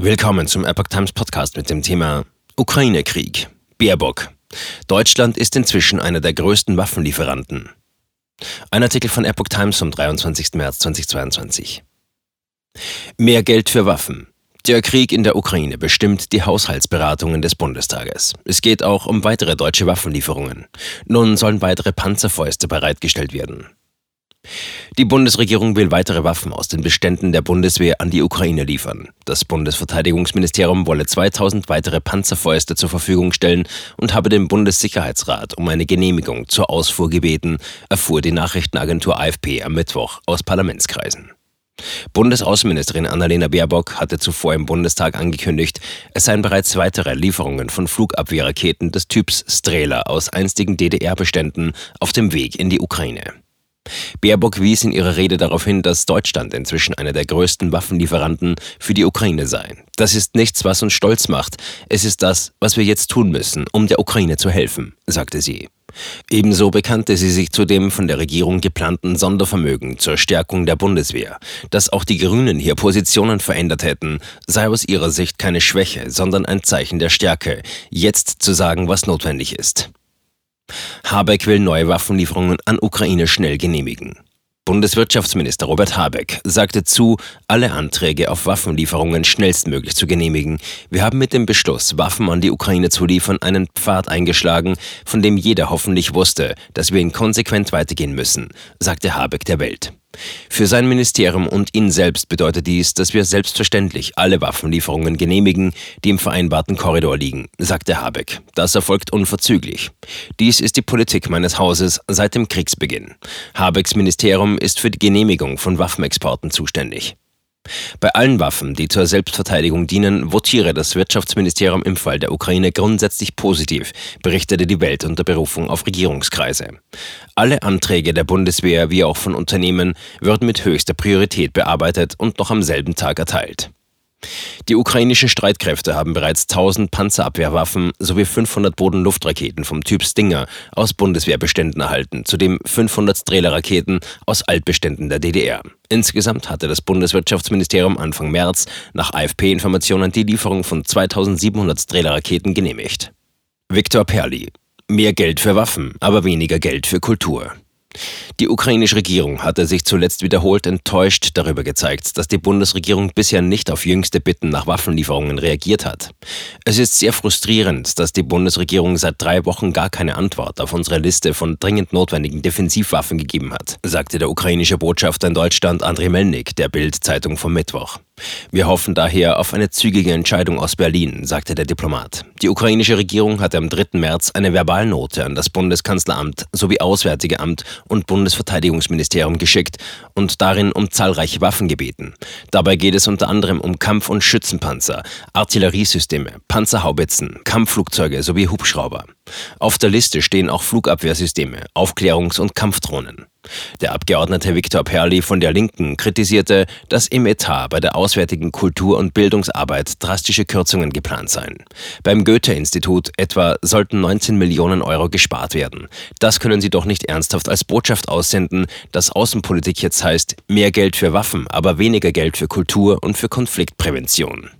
Willkommen zum Epoch Times Podcast mit dem Thema Ukraine-Krieg. Baerbock. Deutschland ist inzwischen einer der größten Waffenlieferanten. Ein Artikel von Epoch Times vom 23. März 2022. Mehr Geld für Waffen. Der Krieg in der Ukraine bestimmt die Haushaltsberatungen des Bundestages. Es geht auch um weitere deutsche Waffenlieferungen. Nun sollen weitere Panzerfäuste bereitgestellt werden. Die Bundesregierung will weitere Waffen aus den Beständen der Bundeswehr an die Ukraine liefern. Das Bundesverteidigungsministerium wolle 2000 weitere Panzerfäuste zur Verfügung stellen und habe den Bundessicherheitsrat um eine Genehmigung zur Ausfuhr gebeten, erfuhr die Nachrichtenagentur AFP am Mittwoch aus Parlamentskreisen. Bundesaußenministerin Annalena Baerbock hatte zuvor im Bundestag angekündigt, es seien bereits weitere Lieferungen von Flugabwehrraketen des Typs Strela aus einstigen DDR-Beständen auf dem Weg in die Ukraine. Baerbock wies in ihrer Rede darauf hin, dass Deutschland inzwischen einer der größten Waffenlieferanten für die Ukraine sei. Das ist nichts, was uns stolz macht. Es ist das, was wir jetzt tun müssen, um der Ukraine zu helfen, sagte sie. Ebenso bekannte sie sich zu dem von der Regierung geplanten Sondervermögen zur Stärkung der Bundeswehr. Dass auch die Grünen hier Positionen verändert hätten, sei aus ihrer Sicht keine Schwäche, sondern ein Zeichen der Stärke, jetzt zu sagen, was notwendig ist. Habeck will neue Waffenlieferungen an Ukraine schnell genehmigen. Bundeswirtschaftsminister Robert Habeck sagte zu, alle Anträge auf Waffenlieferungen schnellstmöglich zu genehmigen. Wir haben mit dem Beschluss, Waffen an die Ukraine zu liefern, einen Pfad eingeschlagen, von dem jeder hoffentlich wusste, dass wir ihn konsequent weitergehen müssen, sagte Habeck der Welt. Für sein Ministerium und ihn selbst bedeutet dies, dass wir selbstverständlich alle Waffenlieferungen genehmigen, die im vereinbarten Korridor liegen, sagte Habeck. Das erfolgt unverzüglich. Dies ist die Politik meines Hauses seit dem Kriegsbeginn. Habecks Ministerium ist für die Genehmigung von Waffenexporten zuständig. Bei allen Waffen, die zur Selbstverteidigung dienen, votiere das Wirtschaftsministerium im Fall der Ukraine grundsätzlich positiv, berichtete die Welt unter Berufung auf Regierungskreise. Alle Anträge der Bundeswehr wie auch von Unternehmen würden mit höchster Priorität bearbeitet und noch am selben Tag erteilt. Die ukrainischen Streitkräfte haben bereits 1000 Panzerabwehrwaffen sowie 500 Bodenluftraketen vom Typ Stinger aus Bundeswehrbeständen erhalten, zudem 500 Strehler-Raketen aus Altbeständen der DDR. Insgesamt hatte das Bundeswirtschaftsministerium Anfang März nach AFP-Informationen die Lieferung von 2700 Strehler-Raketen genehmigt. Viktor Perli. Mehr Geld für Waffen, aber weniger Geld für Kultur. Die ukrainische Regierung hatte sich zuletzt wiederholt enttäuscht darüber gezeigt, dass die Bundesregierung bisher nicht auf jüngste Bitten nach Waffenlieferungen reagiert hat. Es ist sehr frustrierend, dass die Bundesregierung seit drei Wochen gar keine Antwort auf unsere Liste von dringend notwendigen Defensivwaffen gegeben hat, sagte der ukrainische Botschafter in Deutschland Andrei Melnik der Bild-Zeitung vom Mittwoch. Wir hoffen daher auf eine zügige Entscheidung aus Berlin, sagte der Diplomat. Die ukrainische Regierung hatte am 3. März eine Verbalnote an das Bundeskanzleramt sowie Auswärtige Amt und Bundesverteidigungsministerium geschickt und darin um zahlreiche Waffen gebeten. Dabei geht es unter anderem um Kampf- und Schützenpanzer, Artilleriesysteme, Panzerhaubitzen, Kampfflugzeuge sowie Hubschrauber. Auf der Liste stehen auch Flugabwehrsysteme, Aufklärungs- und Kampfdrohnen. Der Abgeordnete Viktor Perli von der Linken kritisierte, dass im Etat bei der auswärtigen Kultur- und Bildungsarbeit drastische Kürzungen geplant seien. Beim Goethe-Institut etwa sollten 19 Millionen Euro gespart werden. Das können Sie doch nicht ernsthaft als Botschaft aussenden, dass Außenpolitik jetzt heißt, mehr Geld für Waffen, aber weniger Geld für Kultur und für Konfliktprävention.